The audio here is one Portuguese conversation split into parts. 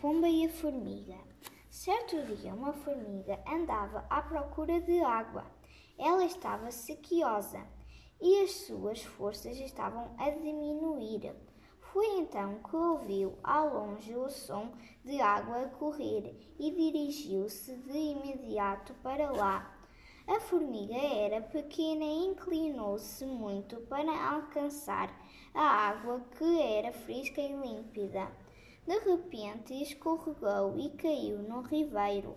pomba e a formiga. Certo dia, uma formiga andava à procura de água. Ela estava sequiosa e as suas forças estavam a diminuir. Foi então que ouviu ao longe o som de água a correr e dirigiu-se de imediato para lá. A formiga era pequena e inclinou-se muito para alcançar a água que era fresca e límpida. De repente escorregou e caiu no ribeiro.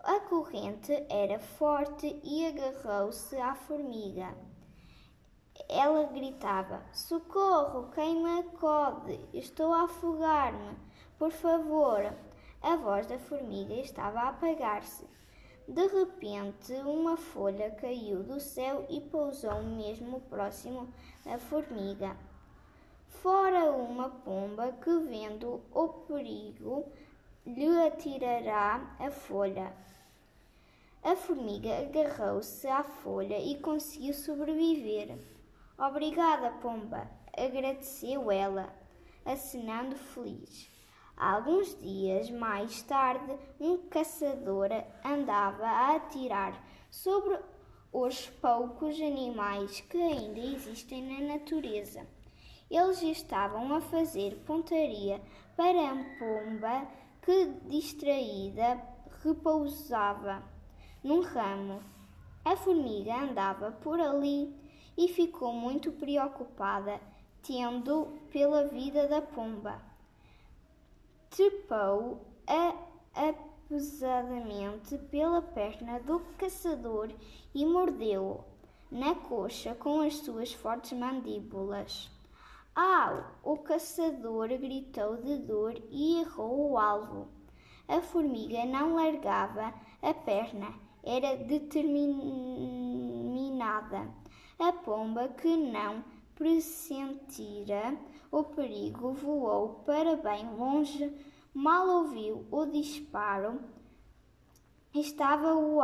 A corrente era forte e agarrou-se à formiga. Ela gritava: Socorro, quem me acode? Estou a afogar-me. Por favor. A voz da formiga estava a apagar-se. De repente, uma folha caiu do céu e pousou mesmo próximo da formiga. Uma pomba que, vendo o perigo, lhe atirará a folha. A formiga agarrou-se à folha e conseguiu sobreviver. Obrigada, pomba, agradeceu ela, acenando feliz. Alguns dias mais tarde, um caçador andava a atirar sobre os poucos animais que ainda existem na natureza. Eles estavam a fazer pontaria para a pomba que, distraída, repousava num ramo. A formiga andava por ali e ficou muito preocupada, tendo pela vida da pomba trepou a, apesadamente pela perna do caçador e mordeu-o na coxa com as suas fortes mandíbulas. Au! O caçador gritou de dor e errou o alvo. A formiga não largava a perna, era determinada. A pomba, que não pressentira o perigo, voou para bem longe, mal ouviu o disparo, estava o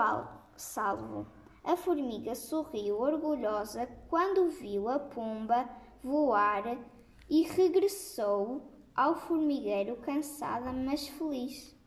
salvo. A formiga sorriu orgulhosa quando viu a pomba voar e regressou ao formigueiro cansada, mas feliz.